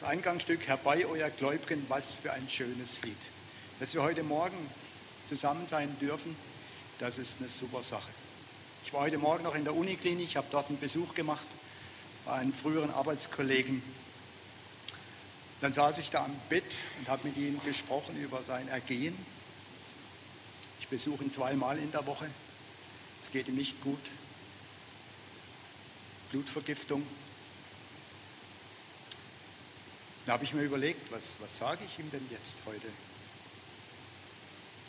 das Eingangsstück Herbei, euer Gläubigen, was für ein schönes Lied. Dass wir heute Morgen zusammen sein dürfen, das ist eine super Sache. Ich war heute Morgen noch in der Uniklinik, habe dort einen Besuch gemacht bei einem früheren Arbeitskollegen. Dann saß ich da am Bett und habe mit ihm gesprochen über sein Ergehen. Ich besuche ihn zweimal in der Woche. Es geht ihm nicht gut. Blutvergiftung. Da habe ich mir überlegt, was, was sage ich ihm denn jetzt heute?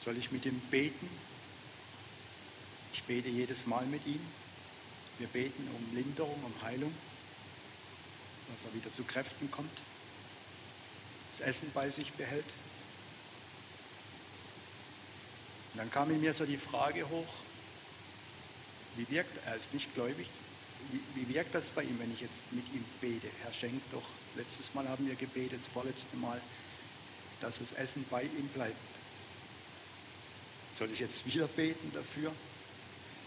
Soll ich mit ihm beten? Ich bete jedes Mal mit ihm. Wir beten um Linderung, um Heilung, dass er wieder zu Kräften kommt, das Essen bei sich behält. Und dann kam in mir so die Frage hoch, wie wirkt, er ist nicht gläubig, wie, wie wirkt das bei ihm, wenn ich jetzt mit ihm bete? Herr, schenkt doch, letztes Mal haben wir gebetet, das vorletzte Mal, dass das Essen bei ihm bleibt. Soll ich jetzt wieder beten dafür?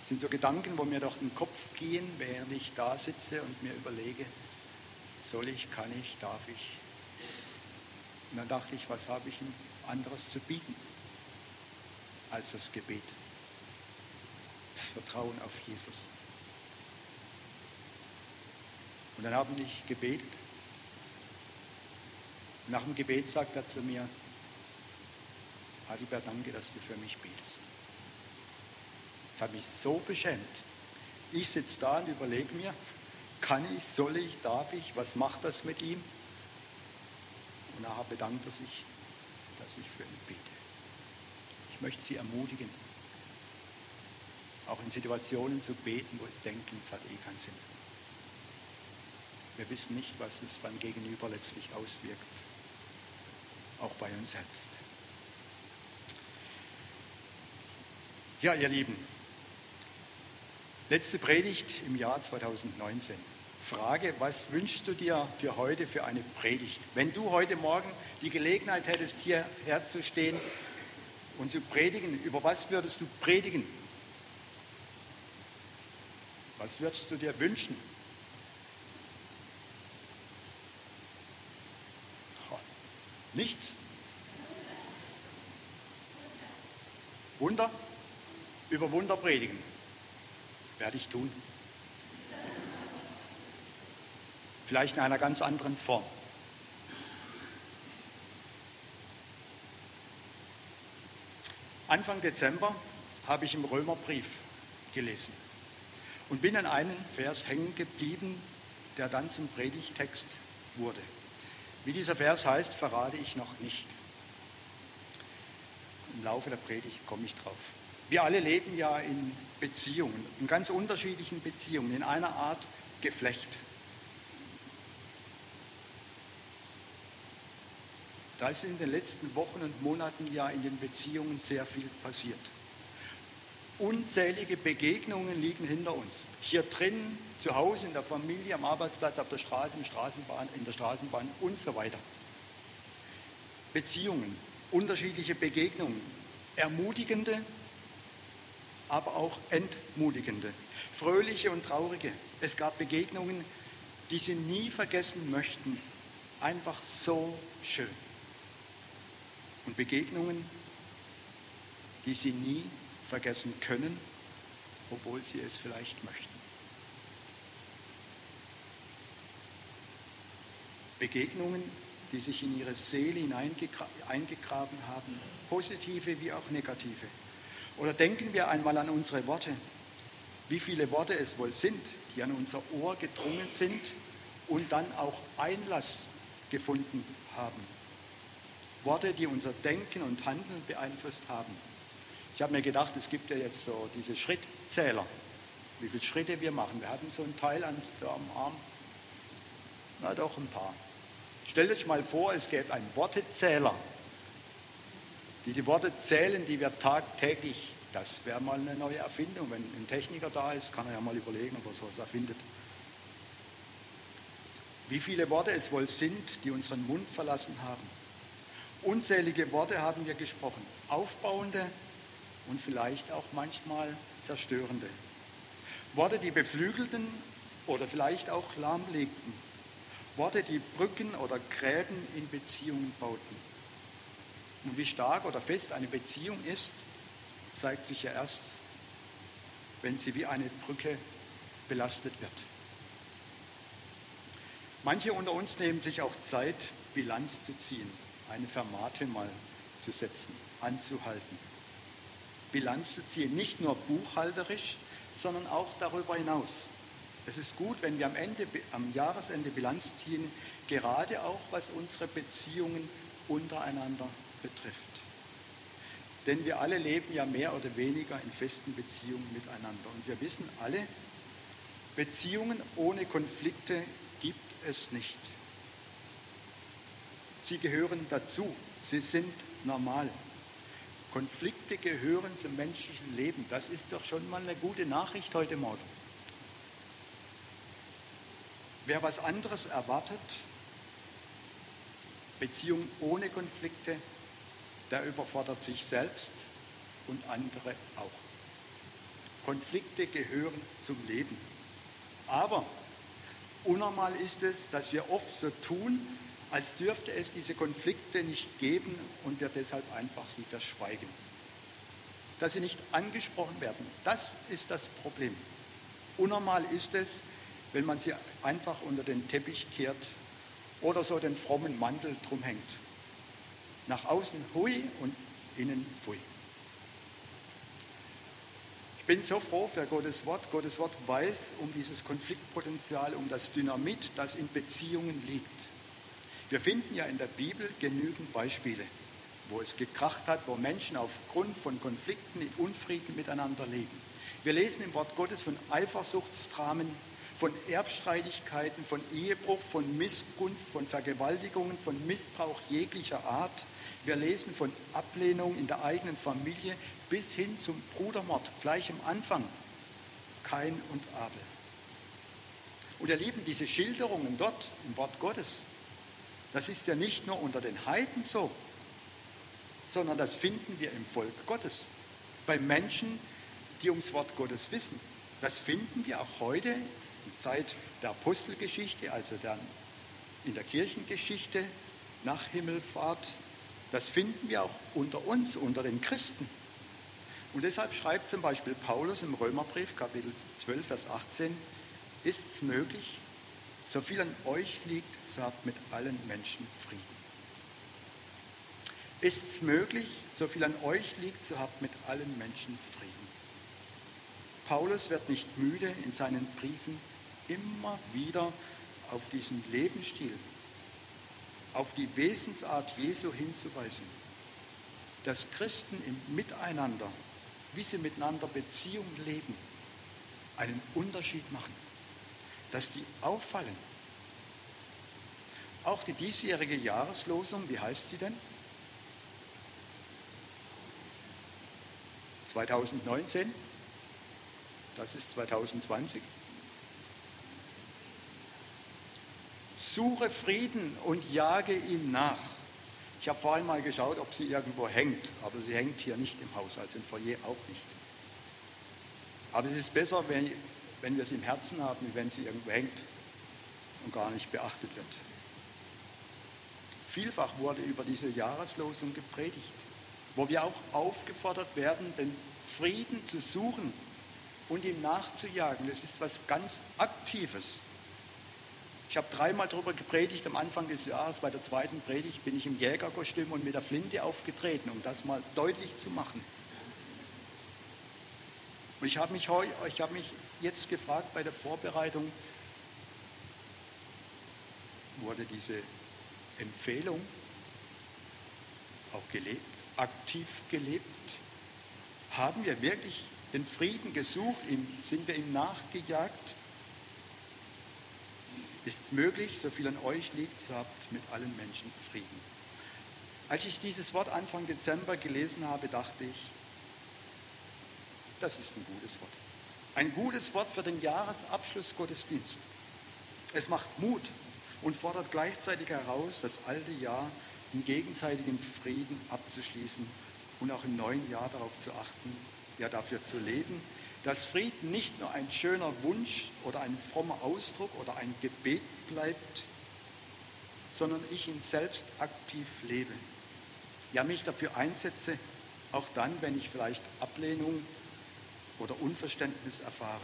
Das sind so Gedanken, wo mir durch den Kopf gehen, während ich da sitze und mir überlege, soll ich, kann ich, darf ich? Und dann dachte ich, was habe ich ihm anderes zu bieten als das Gebet? Das Vertrauen auf Jesus. Und dann haben ich gebetet. Nach dem Gebet sagt er zu mir, Adibert, danke, dass du für mich betest. Das hat mich so beschämt. Ich sitze da und überlege mir, kann ich, soll ich, darf ich, was macht das mit ihm? Und nachher bedankt er sich, dass ich für ihn bete. Ich möchte Sie ermutigen, auch in Situationen zu beten, wo Sie denken, es hat eh keinen Sinn. Wir wissen nicht, was es beim Gegenüber letztlich auswirkt, auch bei uns selbst. Ja, ihr Lieben, Letzte Predigt im Jahr 2019. Frage, was wünschst du dir für heute für eine Predigt? Wenn du heute Morgen die Gelegenheit hättest, hierher zu stehen und zu predigen, über was würdest du predigen? Was würdest du dir wünschen? Nichts? Wunder? Über Wunder predigen. Werde ich tun. Vielleicht in einer ganz anderen Form. Anfang Dezember habe ich im Römerbrief gelesen und bin an einem Vers hängen geblieben, der dann zum Predigtext wurde. Wie dieser Vers heißt, verrate ich noch nicht. Im Laufe der Predigt komme ich drauf. Wir alle leben ja in Beziehungen, in ganz unterschiedlichen Beziehungen, in einer Art Geflecht. Da ist in den letzten Wochen und Monaten ja in den Beziehungen sehr viel passiert. Unzählige Begegnungen liegen hinter uns. Hier drin, zu Hause, in der Familie, am Arbeitsplatz, auf der Straße, im Straßenbahn, in der Straßenbahn und so weiter. Beziehungen, unterschiedliche Begegnungen, ermutigende aber auch entmutigende, fröhliche und traurige. Es gab Begegnungen, die sie nie vergessen möchten. Einfach so schön. Und Begegnungen, die sie nie vergessen können, obwohl sie es vielleicht möchten. Begegnungen, die sich in ihre Seele hineingegraben haben, positive wie auch negative. Oder denken wir einmal an unsere Worte. Wie viele Worte es wohl sind, die an unser Ohr gedrungen sind und dann auch Einlass gefunden haben. Worte, die unser Denken und Handeln beeinflusst haben. Ich habe mir gedacht, es gibt ja jetzt so diese Schrittzähler, wie viele Schritte wir machen. Wir hatten so ein Teil an, da am Arm. Na doch, ein paar. Stellt euch mal vor, es gäbe einen Wortezähler die die Worte zählen, die wir tagtäglich, das wäre mal eine neue Erfindung. Wenn ein Techniker da ist, kann er ja mal überlegen, ob er sowas erfindet. Wie viele Worte es wohl sind, die unseren Mund verlassen haben. Unzählige Worte haben wir gesprochen, aufbauende und vielleicht auch manchmal zerstörende. Worte, die beflügelten oder vielleicht auch lahmlegten. Worte, die Brücken oder Gräben in Beziehungen bauten. Und wie stark oder fest eine Beziehung ist, zeigt sich ja erst, wenn sie wie eine Brücke belastet wird. Manche unter uns nehmen sich auch Zeit, Bilanz zu ziehen, eine Fermate mal zu setzen, anzuhalten. Bilanz zu ziehen, nicht nur buchhalterisch, sondern auch darüber hinaus. Es ist gut, wenn wir am, Ende, am Jahresende Bilanz ziehen, gerade auch was unsere Beziehungen untereinander betrifft. Denn wir alle leben ja mehr oder weniger in festen Beziehungen miteinander. Und wir wissen alle, Beziehungen ohne Konflikte gibt es nicht. Sie gehören dazu. Sie sind normal. Konflikte gehören zum menschlichen Leben. Das ist doch schon mal eine gute Nachricht heute Morgen. Wer was anderes erwartet, Beziehung ohne Konflikte, der überfordert sich selbst und andere auch. Konflikte gehören zum Leben. Aber unnormal ist es, dass wir oft so tun, als dürfte es diese Konflikte nicht geben und wir deshalb einfach sie verschweigen. Dass sie nicht angesprochen werden, das ist das Problem. Unnormal ist es, wenn man sie einfach unter den Teppich kehrt oder so den frommen Mantel drum hängt. Nach außen hui und innen pfui. Ich bin so froh für Gottes Wort. Gottes Wort weiß um dieses Konfliktpotenzial, um das Dynamit, das in Beziehungen liegt. Wir finden ja in der Bibel genügend Beispiele, wo es gekracht hat, wo Menschen aufgrund von Konflikten in Unfrieden miteinander leben. Wir lesen im Wort Gottes von Eifersuchtsdramen, von Erbstreitigkeiten, von Ehebruch, von Missgunst, von Vergewaltigungen, von Missbrauch jeglicher Art. Wir lesen von Ablehnung in der eigenen Familie bis hin zum Brudermord gleich am Anfang. Kain und Abel. Und ihr Lieben, diese Schilderungen dort im Wort Gottes, das ist ja nicht nur unter den Heiden so, sondern das finden wir im Volk Gottes, bei Menschen, die ums Wort Gottes wissen. Das finden wir auch heute in Zeit der Apostelgeschichte, also der, in der Kirchengeschichte nach Himmelfahrt. Das finden wir auch unter uns, unter den Christen. Und deshalb schreibt zum Beispiel Paulus im Römerbrief, Kapitel 12, Vers 18, ist es möglich, so viel an euch liegt, habt mit allen Menschen Frieden. Ist es möglich, so viel an euch liegt, so habt mit allen Menschen Frieden. Paulus wird nicht müde, in seinen Briefen immer wieder auf diesen Lebensstil, auf die Wesensart Jesu hinzuweisen, dass Christen im Miteinander, wie sie miteinander Beziehung leben, einen Unterschied machen dass die auffallen. Auch die diesjährige Jahreslosung, wie heißt sie denn? 2019, das ist 2020. Suche Frieden und jage ihm nach. Ich habe vorhin mal geschaut, ob sie irgendwo hängt, aber sie hängt hier nicht im Haus, also im Foyer auch nicht. Aber es ist besser, wenn, wenn wir es im Herzen haben, wenn sie irgendwo hängt und gar nicht beachtet wird. Vielfach wurde über diese Jahreslosung gepredigt, wo wir auch aufgefordert werden, den Frieden zu suchen und ihm nachzujagen. Das ist was ganz Aktives. Ich habe dreimal darüber gepredigt am Anfang des Jahres. Bei der zweiten Predigt bin ich im Jägerkostüm und mit der Flinte aufgetreten, um das mal deutlich zu machen. Und ich habe mich, ich habe mich jetzt gefragt bei der Vorbereitung, wurde diese Empfehlung auch gelebt, aktiv gelebt? Haben wir wirklich den Frieden gesucht? Sind wir ihm nachgejagt? Ist es möglich, so viel an euch liegt, so habt mit allen Menschen Frieden. Als ich dieses Wort Anfang Dezember gelesen habe, dachte ich, das ist ein gutes Wort. Ein gutes Wort für den Jahresabschlussgottesdienst. Es macht Mut und fordert gleichzeitig heraus, das alte Jahr in gegenseitigem Frieden abzuschließen und auch im neuen Jahr darauf zu achten, ja dafür zu leben, dass Frieden nicht nur ein schöner Wunsch oder ein frommer Ausdruck oder ein Gebet bleibt, sondern ich ihn selbst aktiv lebe. Ja, mich dafür einsetze, auch dann, wenn ich vielleicht Ablehnung oder Unverständnis erfahre.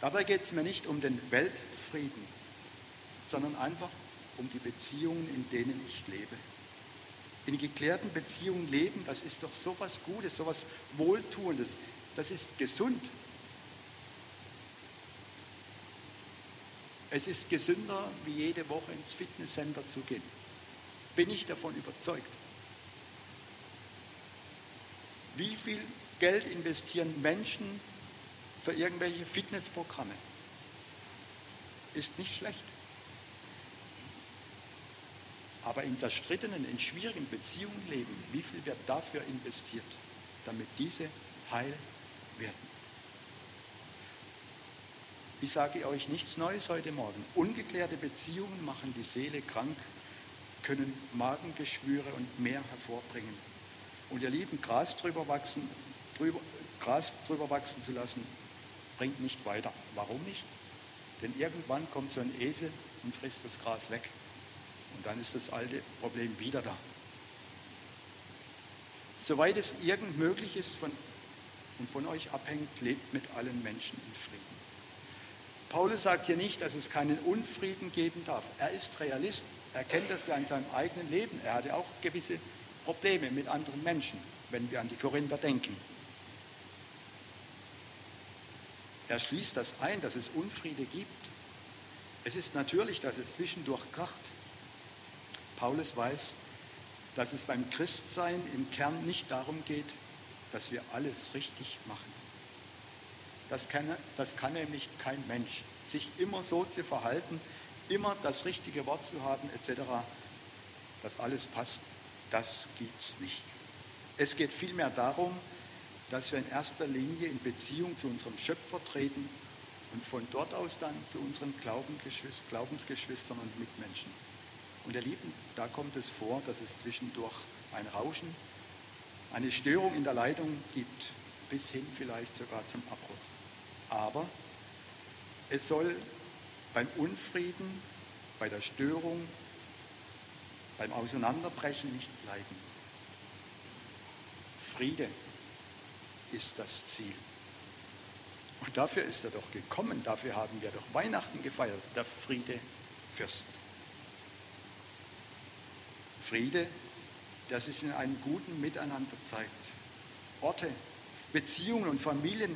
Dabei geht es mir nicht um den Weltfrieden, sondern einfach um die Beziehungen, in denen ich lebe. In geklärten Beziehungen leben, das ist doch so was Gutes, so was Wohltuendes, das ist gesund. Es ist gesünder, wie jede Woche ins Fitnesscenter zu gehen. Bin ich davon überzeugt. Wie viel Geld investieren Menschen für irgendwelche Fitnessprogramme? Ist nicht schlecht. Aber in zerstrittenen, in schwierigen Beziehungen leben, wie viel wird dafür investiert, damit diese heil werden? Ich sage euch nichts Neues heute Morgen. Ungeklärte Beziehungen machen die Seele krank, können Magengeschwüre und mehr hervorbringen. Und ihr Lieben, Gras drüber wachsen, drüber, Gras drüber wachsen zu lassen, bringt nicht weiter. Warum nicht? Denn irgendwann kommt so ein Esel und frisst das Gras weg. Und dann ist das alte Problem wieder da. Soweit es irgend möglich ist von, und von euch abhängt, lebt mit allen Menschen in Frieden. Paulus sagt hier nicht, dass es keinen Unfrieden geben darf. Er ist Realist. Er kennt das ja in seinem eigenen Leben. Er hatte auch gewisse Probleme mit anderen Menschen, wenn wir an die Korinther denken. Er schließt das ein, dass es Unfriede gibt. Es ist natürlich, dass es zwischendurch kracht. Paulus weiß, dass es beim Christsein im Kern nicht darum geht, dass wir alles richtig machen. Das kann, das kann nämlich kein Mensch. Sich immer so zu verhalten, immer das richtige Wort zu haben, etc., dass alles passt, das gibt es nicht. Es geht vielmehr darum, dass wir in erster Linie in Beziehung zu unserem Schöpfer treten und von dort aus dann zu unseren Glaubensgeschwistern und Mitmenschen. Und ihr Lieben, da kommt es vor, dass es zwischendurch ein Rauschen, eine Störung in der Leitung gibt, bis hin vielleicht sogar zum Abbruch. Aber es soll beim Unfrieden, bei der Störung, beim Auseinanderbrechen nicht bleiben. Friede ist das Ziel. Und dafür ist er doch gekommen, dafür haben wir doch Weihnachten gefeiert, der Friede Fürst. Friede, der sich in einem guten Miteinander zeigt. Orte, Beziehungen und Familien,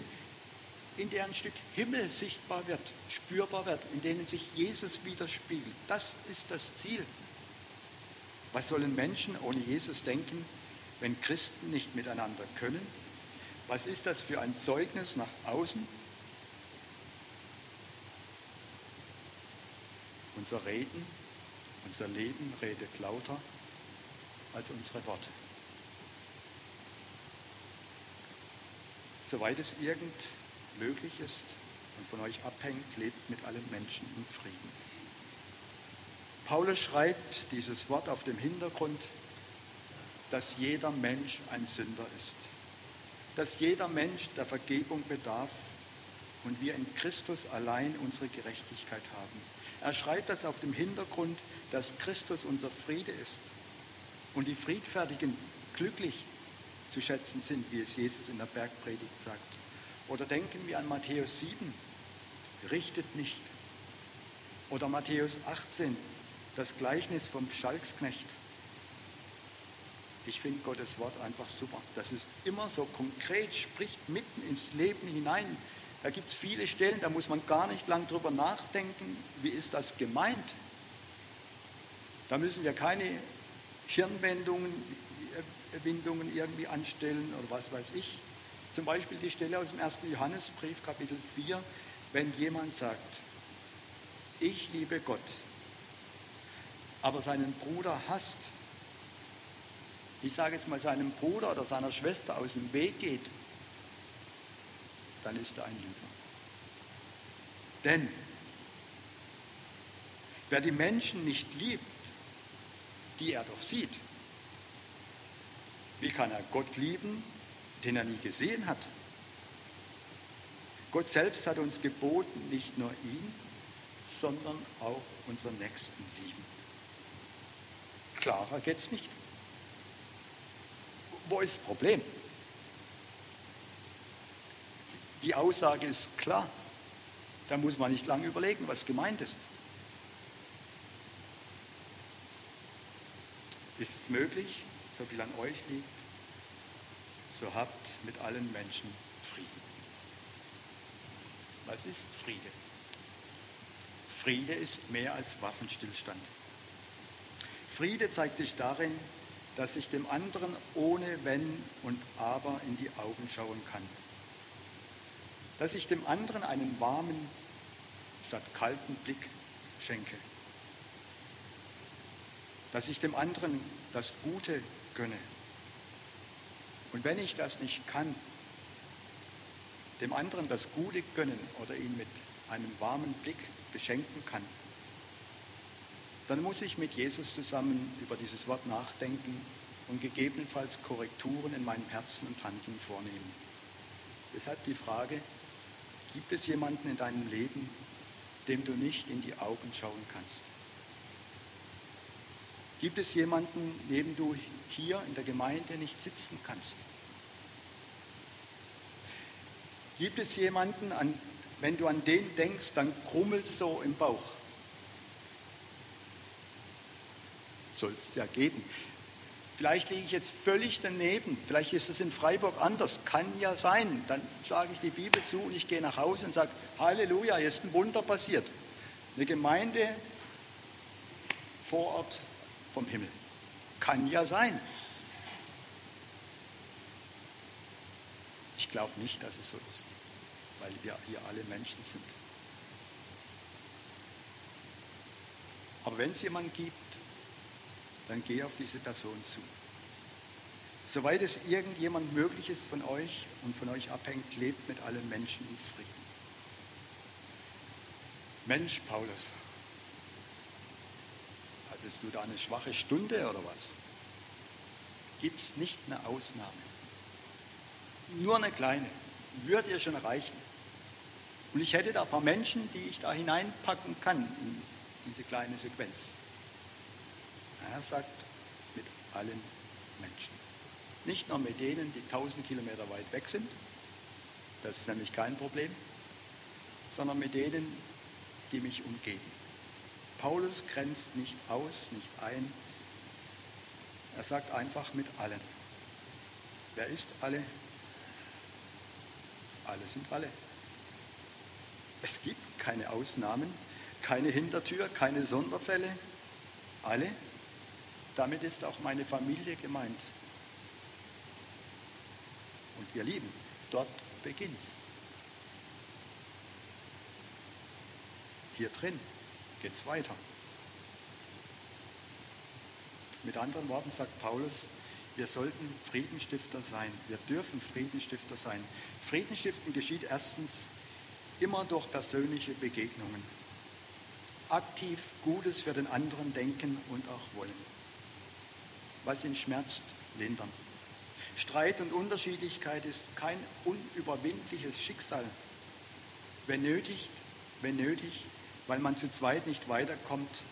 in der ein Stück Himmel sichtbar wird, spürbar wird, in denen sich Jesus widerspiegelt. Das ist das Ziel. Was sollen Menschen ohne Jesus denken, wenn Christen nicht miteinander können? Was ist das für ein Zeugnis nach außen? Unser Reden, unser Leben redet lauter als unsere Worte. Soweit es irgend möglich ist und von euch abhängt, lebt mit allen Menschen in Frieden. Paulus schreibt dieses Wort auf dem Hintergrund, dass jeder Mensch ein Sünder ist, dass jeder Mensch der Vergebung bedarf und wir in Christus allein unsere Gerechtigkeit haben. Er schreibt das auf dem Hintergrund, dass Christus unser Friede ist und die Friedfertigen glücklich zu schätzen sind, wie es Jesus in der Bergpredigt sagt. Oder denken wir an Matthäus 7, richtet nicht. Oder Matthäus 18, das Gleichnis vom Schalksknecht. Ich finde Gottes Wort einfach super. Das ist immer so konkret, spricht mitten ins Leben hinein. Da gibt es viele Stellen, da muss man gar nicht lang drüber nachdenken, wie ist das gemeint. Da müssen wir keine Hirnwendungen Windungen irgendwie anstellen oder was weiß ich. Zum Beispiel die Stelle aus dem 1. Johannesbrief, Kapitel 4, wenn jemand sagt, ich liebe Gott, aber seinen Bruder hasst, ich sage jetzt mal seinem Bruder oder seiner Schwester aus dem Weg geht, dann ist er ein Lügner. Denn wer die Menschen nicht liebt, die er doch sieht, wie kann er Gott lieben, den er nie gesehen hat? Gott selbst hat uns geboten, nicht nur ihn, sondern auch unseren Nächsten lieben. Klarer geht es nicht. Wo ist das Problem? Die Aussage ist klar. Da muss man nicht lange überlegen, was gemeint ist. Ist es möglich, so viel an euch liegt, so habt mit allen Menschen Frieden. Was ist Friede? Friede ist mehr als Waffenstillstand. Friede zeigt sich darin, dass ich dem anderen ohne Wenn und Aber in die Augen schauen kann. Dass ich dem anderen einen warmen statt kalten Blick schenke. Dass ich dem anderen das Gute gönne. Und wenn ich das nicht kann, dem anderen das Gute gönnen oder ihn mit einem warmen Blick beschenken kann, dann muss ich mit Jesus zusammen über dieses Wort nachdenken und gegebenenfalls Korrekturen in meinem Herzen und Handeln vornehmen. Deshalb die Frage, gibt es jemanden in deinem Leben, dem du nicht in die Augen schauen kannst? Gibt es jemanden, neben du hier in der Gemeinde nicht sitzen kannst? Gibt es jemanden, an, wenn du an den denkst, dann krummelst so im Bauch? Soll es ja geben. Vielleicht liege ich jetzt völlig daneben. Vielleicht ist es in Freiburg anders. Kann ja sein. Dann schlage ich die Bibel zu und ich gehe nach Hause und sage, Halleluja, hier ist ein Wunder passiert. Eine Gemeinde vor Ort vom Himmel. Kann ja sein. Ich glaube nicht, dass es so ist, weil wir hier alle Menschen sind. Aber wenn es jemanden gibt, dann geh auf diese Person zu. Soweit es irgendjemand möglich ist von euch und von euch abhängt, lebt mit allen Menschen in Frieden. Mensch, Paulus, hattest du da eine schwache Stunde oder was? Gibt es nicht eine Ausnahme? Nur eine kleine. Würde ihr schon reichen. Und ich hätte da ein paar Menschen, die ich da hineinpacken kann in diese kleine Sequenz. Er sagt, mit allen Menschen. Nicht nur mit denen, die tausend Kilometer weit weg sind, das ist nämlich kein Problem, sondern mit denen, die mich umgeben. Paulus grenzt nicht aus, nicht ein. Er sagt einfach mit allen. Wer ist alle? Alle sind alle. Es gibt keine Ausnahmen, keine Hintertür, keine Sonderfälle. Alle. Damit ist auch meine Familie gemeint. Und ihr Lieben, dort beginnt's. Hier drin geht es weiter. Mit anderen Worten sagt Paulus, wir sollten Friedenstifter sein. Wir dürfen Friedenstifter sein. Friedenstiften geschieht erstens immer durch persönliche Begegnungen. Aktiv Gutes für den anderen denken und auch wollen. Was ihn schmerzt, lindern. Streit und Unterschiedlichkeit ist kein unüberwindliches Schicksal. Wenn nötig, wenn nötig, weil man zu zweit nicht weiterkommt,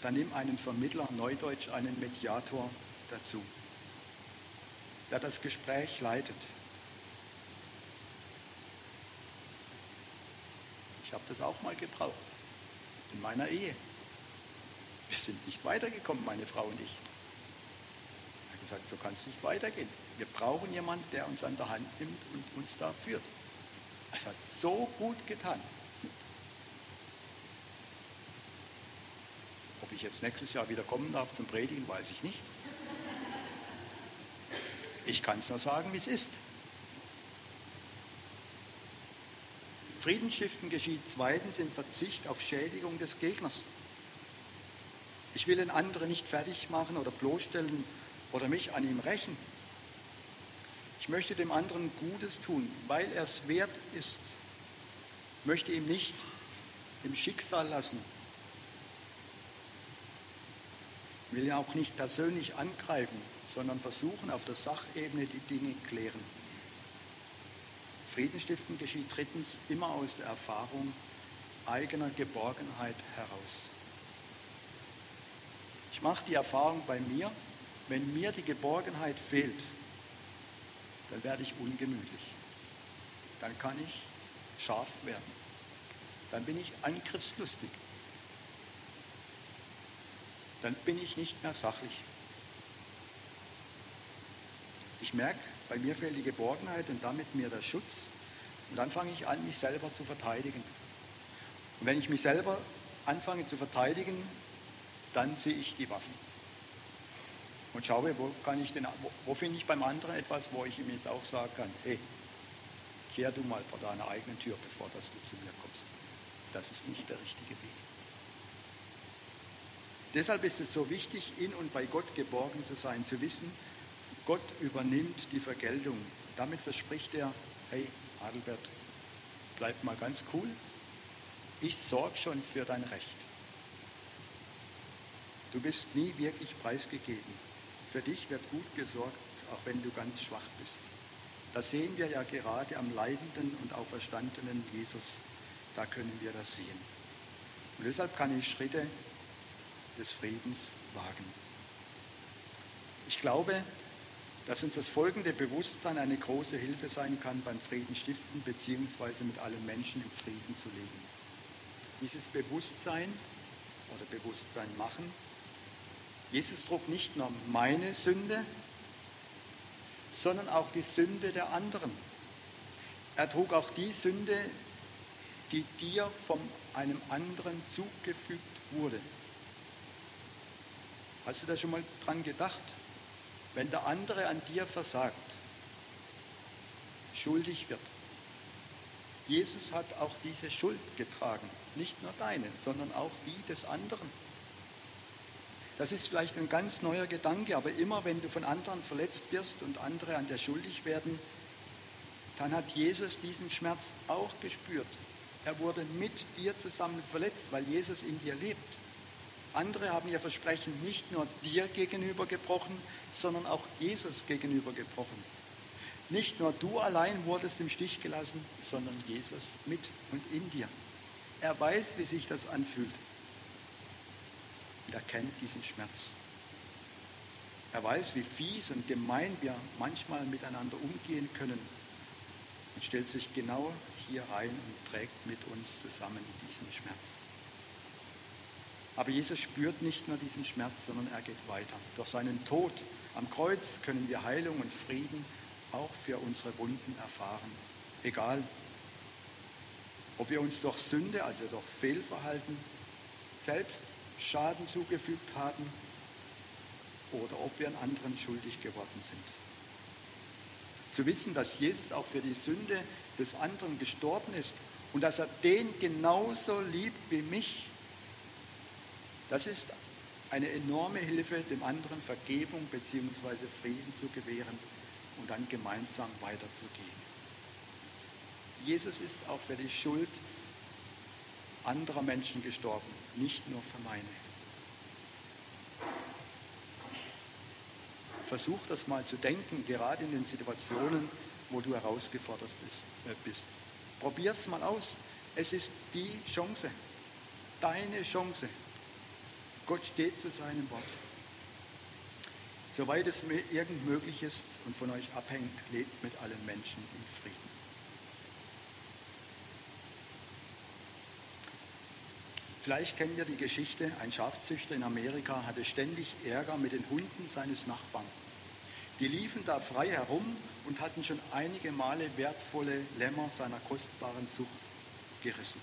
dann nimm einen Vermittler, neudeutsch einen Mediator dazu, der das Gespräch leitet. Ich habe das auch mal gebraucht in meiner Ehe. Wir sind nicht weitergekommen, meine Frau und ich. Gesagt, so kann es nicht weitergehen. Wir brauchen jemanden, der uns an der Hand nimmt und uns da führt. Es hat so gut getan. Ob ich jetzt nächstes Jahr wieder kommen darf zum Predigen, weiß ich nicht. Ich kann es nur sagen, wie es ist. Friedensstiften geschieht zweitens im Verzicht auf Schädigung des Gegners. Ich will den anderen nicht fertig machen oder bloßstellen oder mich an ihm rächen. Ich möchte dem anderen Gutes tun, weil er es wert ist. Ich möchte ihm nicht im Schicksal lassen, will ja auch nicht persönlich angreifen, sondern versuchen auf der Sachebene die Dinge klären. Friedensstiften geschieht drittens immer aus der Erfahrung eigener Geborgenheit heraus. Ich mache die Erfahrung bei mir, wenn mir die Geborgenheit fehlt, dann werde ich ungemütlich. Dann kann ich scharf werden. Dann bin ich angriffslustig. Dann bin ich nicht mehr sachlich. Ich merke, bei mir fehlt die Geborgenheit und damit mir der Schutz. Und dann fange ich an, mich selber zu verteidigen. Und wenn ich mich selber anfange zu verteidigen, dann sehe ich die Waffen. Und schaue, wo, kann ich denn, wo, wo finde ich beim anderen etwas, wo ich ihm jetzt auch sagen kann, hey, kehr du mal vor deiner eigenen Tür, bevor dass du zu mir kommst. Das ist nicht der richtige Weg. Deshalb ist es so wichtig, in und bei Gott geborgen zu sein, zu wissen, Gott übernimmt die Vergeltung. Damit verspricht er, hey Adelbert, bleib mal ganz cool, ich sorge schon für dein Recht. Du bist nie wirklich preisgegeben. Für dich wird gut gesorgt, auch wenn du ganz schwach bist. Das sehen wir ja gerade am leidenden und auferstandenen Jesus. Da können wir das sehen. Und deshalb kann ich Schritte des Friedens wagen. Ich glaube, dass uns das folgende Bewusstsein eine große Hilfe sein kann beim Frieden stiften bzw. mit allen Menschen im Frieden zu leben. Dieses Bewusstsein oder Bewusstsein machen, Jesus trug nicht nur meine Sünde, sondern auch die Sünde der anderen. Er trug auch die Sünde, die dir von einem anderen zugefügt wurde. Hast du da schon mal dran gedacht? wenn der andere an dir versagt, schuldig wird. Jesus hat auch diese Schuld getragen, nicht nur deine, sondern auch die des anderen. Das ist vielleicht ein ganz neuer Gedanke, aber immer wenn du von anderen verletzt wirst und andere an dir schuldig werden, dann hat Jesus diesen Schmerz auch gespürt. Er wurde mit dir zusammen verletzt, weil Jesus in dir lebt. Andere haben ihr Versprechen nicht nur dir gegenüber gebrochen, sondern auch Jesus gegenüber gebrochen. Nicht nur du allein wurdest im Stich gelassen, sondern Jesus mit und in dir. Er weiß, wie sich das anfühlt. Und er kennt diesen Schmerz. Er weiß, wie fies und gemein wir manchmal miteinander umgehen können und stellt sich genau hier rein und trägt mit uns zusammen diesen Schmerz. Aber Jesus spürt nicht nur diesen Schmerz, sondern er geht weiter. Durch seinen Tod am Kreuz können wir Heilung und Frieden auch für unsere Wunden erfahren. Egal, ob wir uns durch Sünde, also durch Fehlverhalten, selbst Schaden zugefügt haben oder ob wir an anderen schuldig geworden sind. Zu wissen, dass Jesus auch für die Sünde des anderen gestorben ist und dass er den genauso liebt wie mich, das ist eine enorme Hilfe, dem anderen Vergebung bzw. Frieden zu gewähren und dann gemeinsam weiterzugehen. Jesus ist auch für die Schuld anderer Menschen gestorben, nicht nur für meine. Versuch das mal zu denken, gerade in den Situationen, wo du herausgefordert bist. Probier es mal aus. Es ist die Chance, deine Chance, Gott steht zu seinem Wort. Soweit es mir irgend möglich ist und von euch abhängt, lebt mit allen Menschen in Frieden. Vielleicht kennt ihr die Geschichte, ein Schafzüchter in Amerika hatte ständig Ärger mit den Hunden seines Nachbarn. Die liefen da frei herum und hatten schon einige Male wertvolle Lämmer seiner kostbaren Zucht gerissen.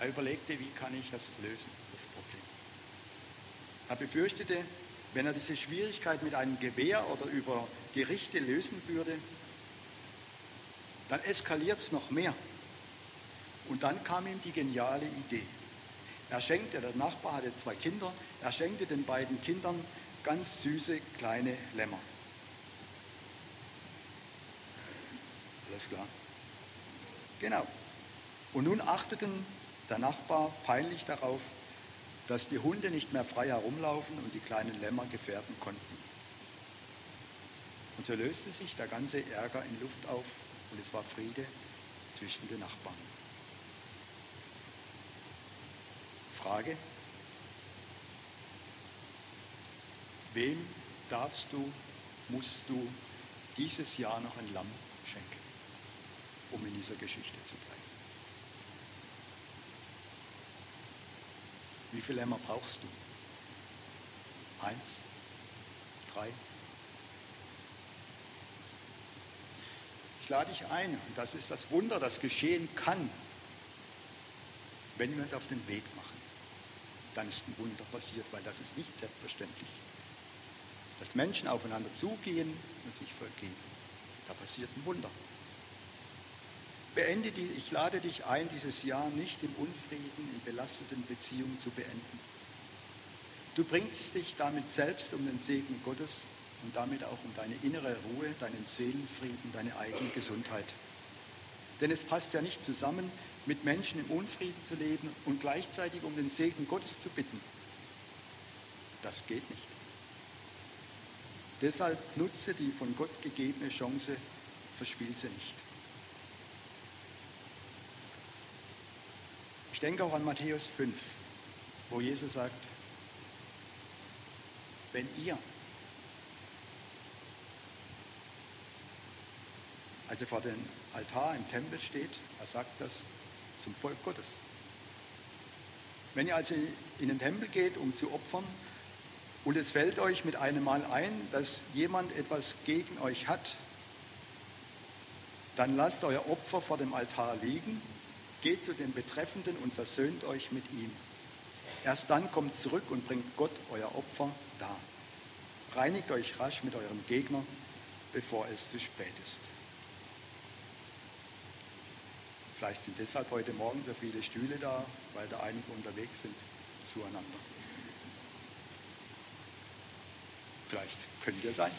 Er überlegte, wie kann ich das lösen, das Problem. Er befürchtete, wenn er diese Schwierigkeit mit einem Gewehr oder über Gerichte lösen würde, dann eskaliert es noch mehr. Und dann kam ihm die geniale Idee. Er schenkte, der Nachbar hatte zwei Kinder, er schenkte den beiden Kindern ganz süße kleine Lämmer. Alles klar? Genau. Und nun achteten der Nachbar peinlich darauf, dass die Hunde nicht mehr frei herumlaufen und die kleinen Lämmer gefährden konnten. Und so löste sich der ganze Ärger in Luft auf und es war Friede zwischen den Nachbarn. Frage, wem darfst du, musst du dieses Jahr noch ein Lamm schenken, um in dieser Geschichte zu bleiben? Wie viele Lämmer brauchst du? Eins? Drei? Ich lade dich ein, und das ist das Wunder, das geschehen kann wenn wir uns auf den Weg machen. Dann ist ein Wunder passiert, weil das ist nicht selbstverständlich. Dass Menschen aufeinander zugehen und sich vergeben. Da passiert ein Wunder. Beende die, ich lade dich ein, dieses Jahr nicht im Unfrieden, in belasteten Beziehungen zu beenden. Du bringst dich damit selbst um den Segen Gottes und damit auch um deine innere Ruhe, deinen Seelenfrieden, deine eigene Gesundheit. Denn es passt ja nicht zusammen, mit Menschen im Unfrieden zu leben und gleichzeitig um den Segen Gottes zu bitten. Das geht nicht. Deshalb nutze die von Gott gegebene Chance, verspiel sie nicht. Ich denke auch an Matthäus 5, wo Jesus sagt, wenn ihr, als er vor dem Altar im Tempel steht, er sagt das zum Volk Gottes. Wenn ihr also in den Tempel geht, um zu opfern, und es fällt euch mit einem Mal ein, dass jemand etwas gegen euch hat, dann lasst euer Opfer vor dem Altar liegen Geht zu dem Betreffenden und versöhnt euch mit ihm. Erst dann kommt zurück und bringt Gott euer Opfer dar. Reinigt euch rasch mit eurem Gegner, bevor es zu spät ist. Vielleicht sind deshalb heute Morgen so viele Stühle da, weil da einige unterwegs sind zueinander. Vielleicht können wir sein.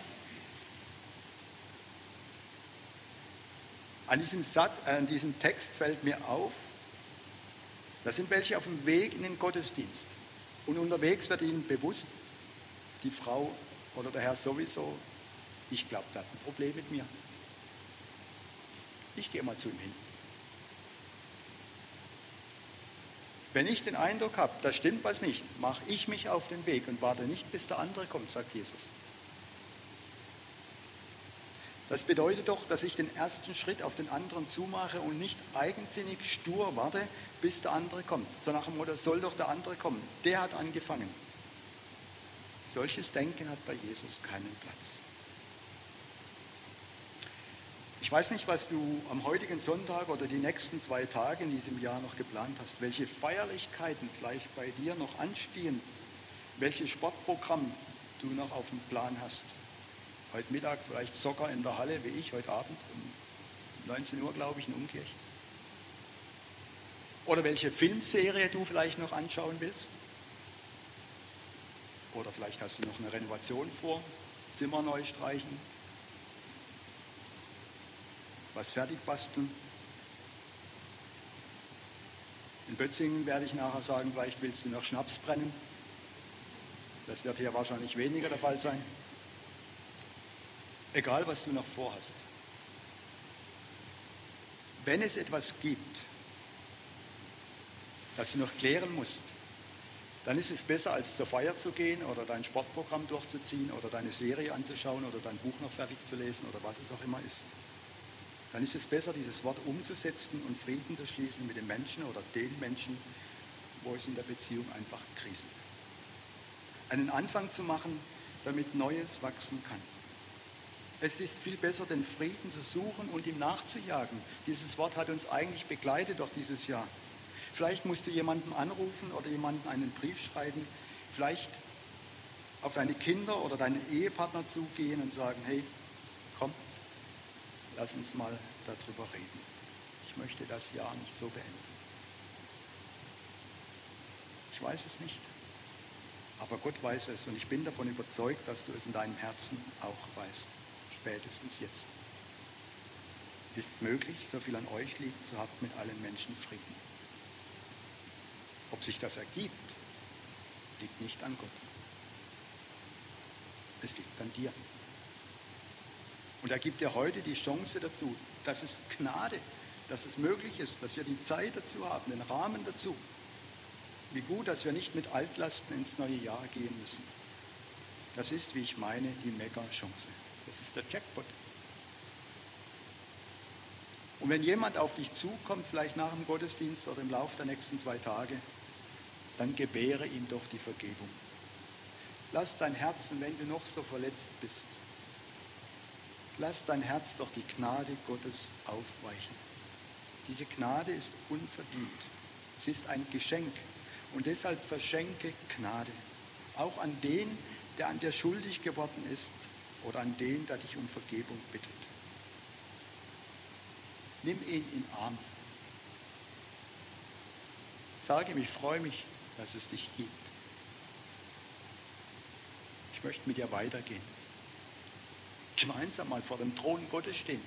An diesem, Satz, äh, an diesem Text fällt mir auf, da sind welche auf dem Weg in den Gottesdienst. Und unterwegs wird ihnen bewusst, die Frau oder der Herr sowieso, ich glaube, der hat ein Problem mit mir. Ich gehe mal zu ihm hin. Wenn ich den Eindruck habe, da stimmt was nicht, mache ich mich auf den Weg und warte nicht, bis der andere kommt, sagt Jesus. Das bedeutet doch, dass ich den ersten Schritt auf den anderen zumache und nicht eigensinnig stur warte, bis der andere kommt. So nach dem Motto, soll doch der andere kommen. Der hat angefangen. Solches Denken hat bei Jesus keinen Platz. Ich weiß nicht, was du am heutigen Sonntag oder die nächsten zwei Tage in diesem Jahr noch geplant hast, welche Feierlichkeiten vielleicht bei dir noch anstehen, welches Sportprogramm du noch auf dem Plan hast. Heute Mittag vielleicht Soccer in der Halle, wie ich, heute Abend um 19 Uhr, glaube ich, in Umkirch. Oder welche Filmserie du vielleicht noch anschauen willst. Oder vielleicht hast du noch eine Renovation vor, Zimmer neu streichen, was fertig basteln. In Bötzingen werde ich nachher sagen, vielleicht willst du noch Schnaps brennen. Das wird hier wahrscheinlich weniger der Fall sein. Egal, was du noch vorhast. Wenn es etwas gibt, das du noch klären musst, dann ist es besser, als zur Feier zu gehen oder dein Sportprogramm durchzuziehen oder deine Serie anzuschauen oder dein Buch noch fertig zu lesen oder was es auch immer ist. Dann ist es besser, dieses Wort umzusetzen und Frieden zu schließen mit den Menschen oder den Menschen, wo es in der Beziehung einfach kriselt. Einen Anfang zu machen, damit Neues wachsen kann. Es ist viel besser, den Frieden zu suchen und ihm nachzujagen. Dieses Wort hat uns eigentlich begleitet durch dieses Jahr. Vielleicht musst du jemanden anrufen oder jemanden einen Brief schreiben. Vielleicht auf deine Kinder oder deinen Ehepartner zugehen und sagen, hey, komm, lass uns mal darüber reden. Ich möchte das Jahr nicht so beenden. Ich weiß es nicht, aber Gott weiß es und ich bin davon überzeugt, dass du es in deinem Herzen auch weißt spätestens jetzt. Ist es möglich, so viel an euch liegt, so habt mit allen Menschen Frieden. Ob sich das ergibt, liegt nicht an Gott. Es liegt an dir. Und er gibt dir heute die Chance dazu. Das ist Gnade, dass es möglich ist, dass wir die Zeit dazu haben, den Rahmen dazu. Wie gut, dass wir nicht mit Altlasten ins neue Jahr gehen müssen Das ist, wie ich meine, die Mega-Chance. Das ist der Jackpot. Und wenn jemand auf dich zukommt, vielleicht nach dem Gottesdienst oder im Laufe der nächsten zwei Tage, dann gebäre ihm doch die Vergebung. Lass dein Herzen, wenn du noch so verletzt bist, lass dein Herz doch die Gnade Gottes aufweichen. Diese Gnade ist unverdient. Sie ist ein Geschenk. Und deshalb verschenke Gnade. Auch an den, der an dir schuldig geworden ist oder an den, der dich um Vergebung bittet. Nimm ihn in Arm. Sage ihm, ich freue mich, dass es dich gibt. Ich möchte mit dir weitergehen. Gemeinsam mal vor dem Thron Gottes stehen.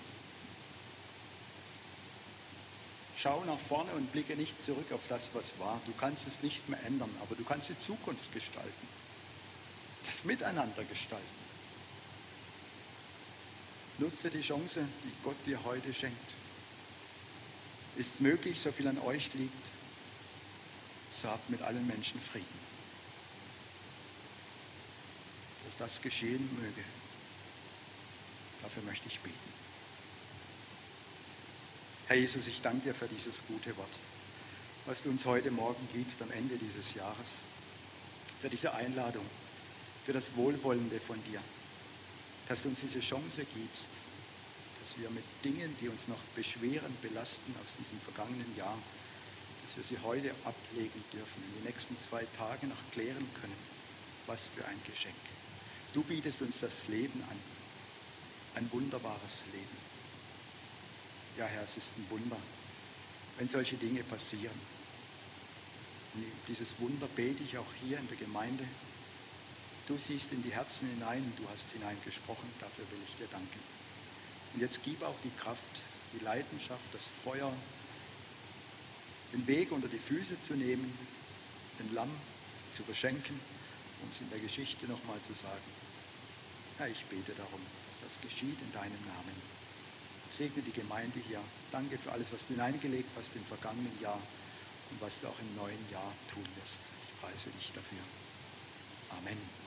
Schau nach vorne und blicke nicht zurück auf das, was war. Du kannst es nicht mehr ändern, aber du kannst die Zukunft gestalten. Das Miteinander gestalten. Nutze die Chance, die Gott dir heute schenkt. Ist es möglich, so viel an euch liegt, so habt mit allen Menschen Frieden. Dass das geschehen möge, dafür möchte ich beten. Herr Jesus, ich danke dir für dieses gute Wort, was du uns heute Morgen gibst am Ende dieses Jahres, für diese Einladung, für das Wohlwollende von dir, dass du uns diese Chance gibst, dass wir mit Dingen, die uns noch beschweren, belasten aus diesem vergangenen Jahr, dass wir sie heute ablegen dürfen, in den nächsten zwei Tagen noch klären können. Was für ein Geschenk. Du bietest uns das Leben an, ein wunderbares Leben. Ja, Herr, es ist ein Wunder, wenn solche Dinge passieren. Und dieses Wunder bete ich auch hier in der Gemeinde. Du siehst in die Herzen hinein, du hast hineingesprochen, dafür will ich dir danken. Und jetzt gib auch die Kraft, die Leidenschaft, das Feuer, den Weg unter die Füße zu nehmen, den Lamm zu verschenken, um es in der Geschichte nochmal zu sagen. Herr, ich bete darum, dass das geschieht in deinem Namen. Segne die Gemeinde hier. Danke für alles, was du hineingelegt hast im vergangenen Jahr und was du auch im neuen Jahr tun wirst. Ich preise dich dafür. Amen.